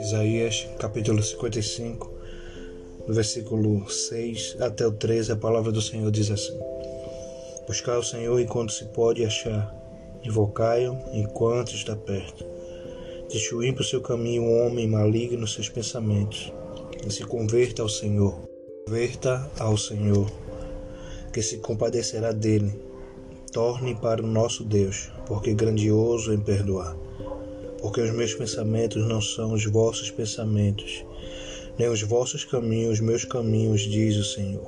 Isaías capítulo 55, do versículo 6 até o 13, a palavra do Senhor diz assim: Buscar o Senhor enquanto se pode achar, invocai-o enquanto está perto. Deixe o seu caminho, o homem maligno seus pensamentos, e se converta ao Senhor. Converta ao Senhor, que se compadecerá dele. Torne para o nosso Deus, porque grandioso em perdoar porque os meus pensamentos não são os vossos pensamentos, nem os vossos caminhos os meus caminhos, diz o Senhor.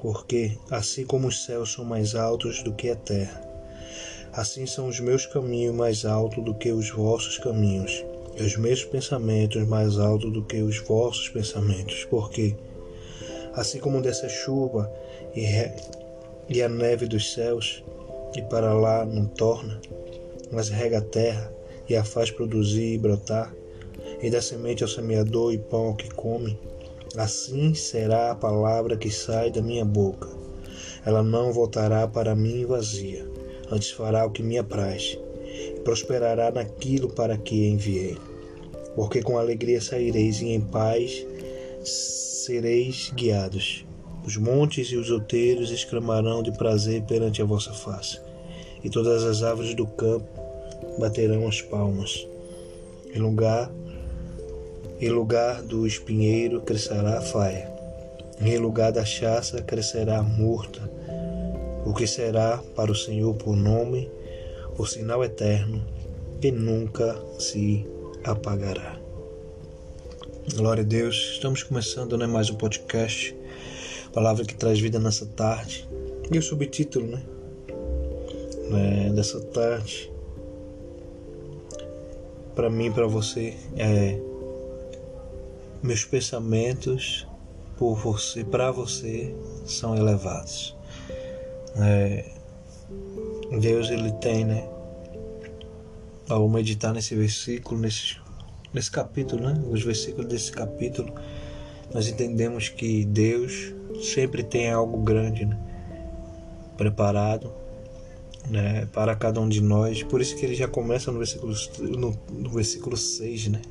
Porque, assim como os céus são mais altos do que a terra, assim são os meus caminhos mais altos do que os vossos caminhos, e os meus pensamentos mais altos do que os vossos pensamentos. Porque, assim como desce a chuva e, re... e a neve dos céus, e para lá não torna, mas rega a terra, e a faz produzir e brotar, e dá semente ao semeador e pão ao que come. Assim será a palavra que sai da minha boca. Ela não voltará para mim vazia, antes fará o que me apraz, e prosperará naquilo para que enviei. Porque com alegria saireis e em paz sereis guiados. Os montes e os outeiros exclamarão de prazer perante a vossa face, e todas as árvores do campo baterão as palmas. Em lugar, em lugar do espinheiro crescerá a faia. Em lugar da chaça crescerá a murta. O que será para o Senhor por nome, o sinal eterno, que nunca se apagará. Glória a Deus, estamos começando né, mais um podcast, palavra que traz vida nessa tarde. E o subtítulo né, né dessa tarde para mim, para você, é meus pensamentos por você, para você, são elevados. É, Deus ele tem, né? Ao meditar nesse versículo, nesse, nesse capítulo, né? Os versículos desse capítulo, nós entendemos que Deus sempre tem algo grande, né? Preparado né, para cada um de nós. Por isso que ele já começa no versículo, no, no versículo 6, né?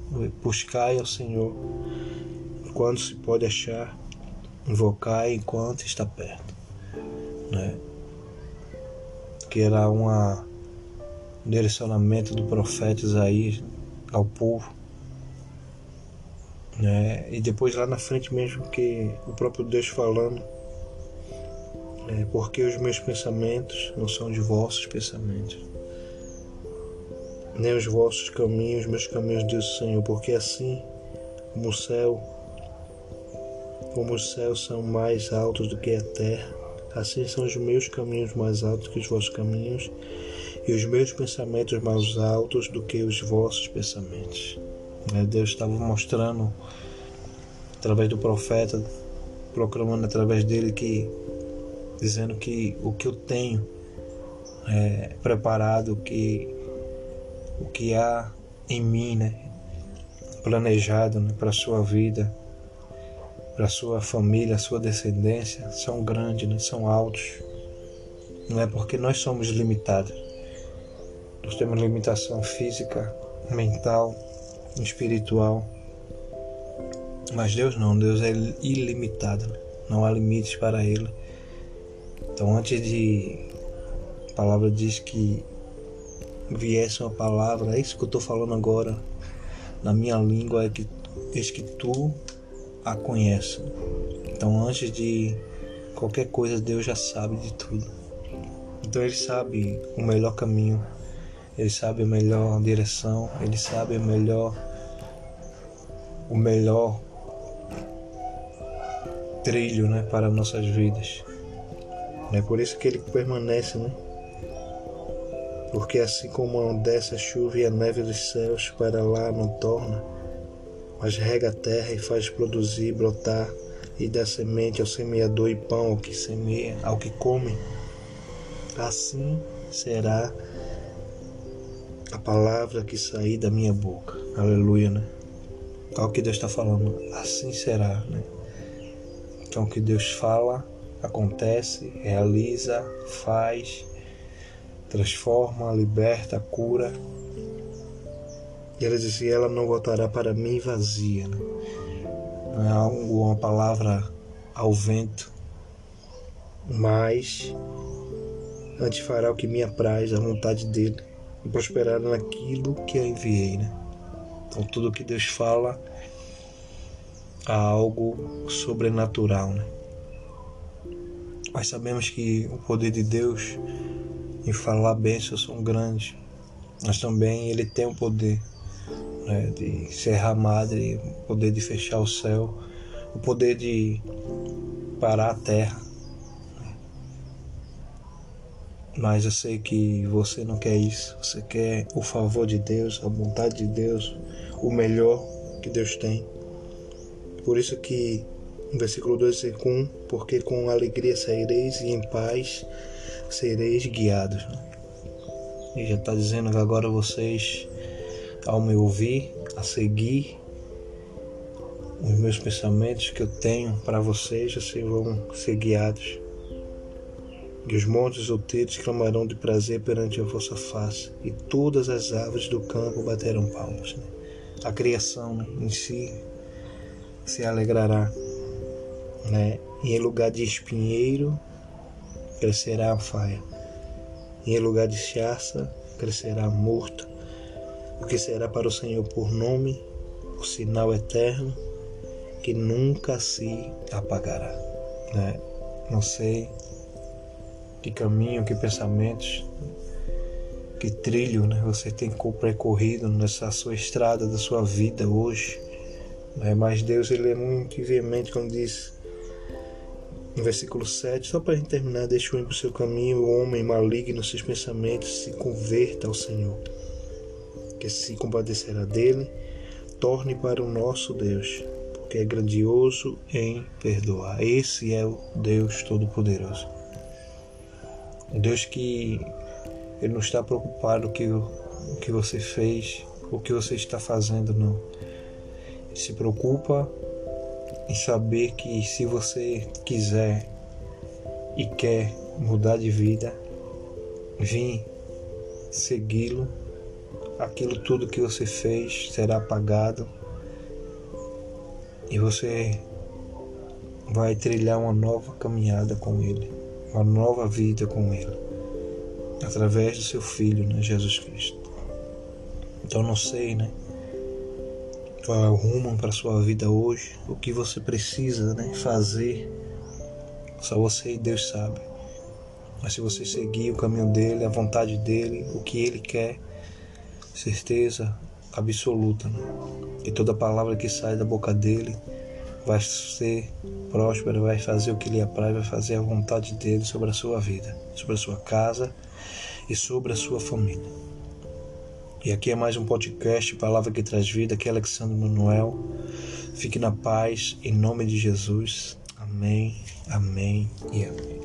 Buscai ao Senhor quando se pode achar, invocai enquanto está perto. Né? Que era um direcionamento do profeta Isaías ao povo. Né? E depois lá na frente mesmo que o próprio Deus falando é, porque os meus pensamentos não são de vossos pensamentos, nem os vossos caminhos, meus caminhos, diz o Senhor, porque assim como o céu, como os céus são mais altos do que a terra, assim são os meus caminhos mais altos que os vossos caminhos, e os meus pensamentos mais altos do que os vossos pensamentos. É, Deus estava mostrando através do profeta, proclamando através dele que dizendo que o que eu tenho é, preparado, que o que há em mim, né, planejado né, para a sua vida, para a sua família, a sua descendência, são grandes, né, são altos. Não é porque nós somos limitados. Nós temos limitação física, mental, espiritual. Mas Deus não, Deus é ilimitado. Né? Não há limites para Ele. Então, antes de. A palavra diz que viesse uma palavra, é isso que eu estou falando agora na minha língua, é que, é que tu a conheces. Então, antes de qualquer coisa, Deus já sabe de tudo. Então, Ele sabe o melhor caminho, Ele sabe a melhor direção, Ele sabe a melhor. O melhor trilho né, para nossas vidas. É por isso que ele permanece, né? Porque assim como desce a chuva e a neve dos céus para lá não torna, mas rega a terra e faz produzir, brotar e dá semente ao semeador e pão ao que semeia, ao que come, assim será a palavra que sair da minha boca. Aleluia, né? Olha o que Deus está falando. Assim será, né? Então o que Deus fala acontece, realiza, faz, transforma, liberta, cura. E ela dizia: ela não voltará para mim vazia. Né? Não é algo, uma palavra ao vento, mas antes fará o que me apraz, a vontade dele, e prosperará naquilo que eu enviei. Né? Então, tudo que Deus fala há algo sobrenatural. Né? Mas sabemos que o poder de Deus em falar bênçãos são grandes, mas também Ele tem o poder né, de serrar a madre, o poder de fechar o céu, o poder de parar a terra. Mas eu sei que você não quer isso, você quer o favor de Deus, a vontade de Deus, o melhor que Deus tem. Por isso que no versículo 2 com porque com alegria saireis e em paz sereis guiados. E já está dizendo que agora vocês, ao me ouvir, a seguir os meus pensamentos que eu tenho para vocês, vocês vão ser guiados. E os montes outeiros clamarão de prazer perante a vossa face, e todas as árvores do campo baterão palmas. Né? A criação em si se alegrará, né? e em lugar de espinheiro crescerá a faia, e em lugar de chaça crescerá a morta, o que será para o Senhor por nome, por sinal eterno, que nunca se apagará. Né? Não sei que caminho, que pensamentos, que trilho né, você tem percorrido nessa sua estrada da sua vida hoje. Né? Mas Deus ele é muito veemente quando diz no versículo 7, só para a gente terminar, deixa o ímpio seu caminho, o homem maligno seus pensamentos, se converta ao Senhor, que se compadecerá dele, torne para o nosso Deus, porque é grandioso em perdoar. Esse é o Deus Todo-Poderoso. O Deus que ele não está preocupado com o que você fez, o que você está fazendo, não. Ele se preocupa em saber que se você quiser e quer mudar de vida, vim segui-lo, aquilo tudo que você fez será apagado e você vai trilhar uma nova caminhada com Ele, uma nova vida com Ele, através do seu Filho, né, Jesus Cristo. Então não sei, né? qual é o rumo para sua vida hoje, o que você precisa né, fazer. Só você e Deus sabe. Mas se você seguir o caminho dele, a vontade dele, o que ele quer, certeza absoluta. Né? E toda palavra que sai da boca dele vai ser próspera, vai fazer o que lhe apraz, vai fazer a vontade dele sobre a sua vida, sobre a sua casa e sobre a sua família. E aqui é mais um podcast, Palavra que Traz Vida, aqui é Alexandre Manuel. Fique na paz, em nome de Jesus. Amém, amém e amém.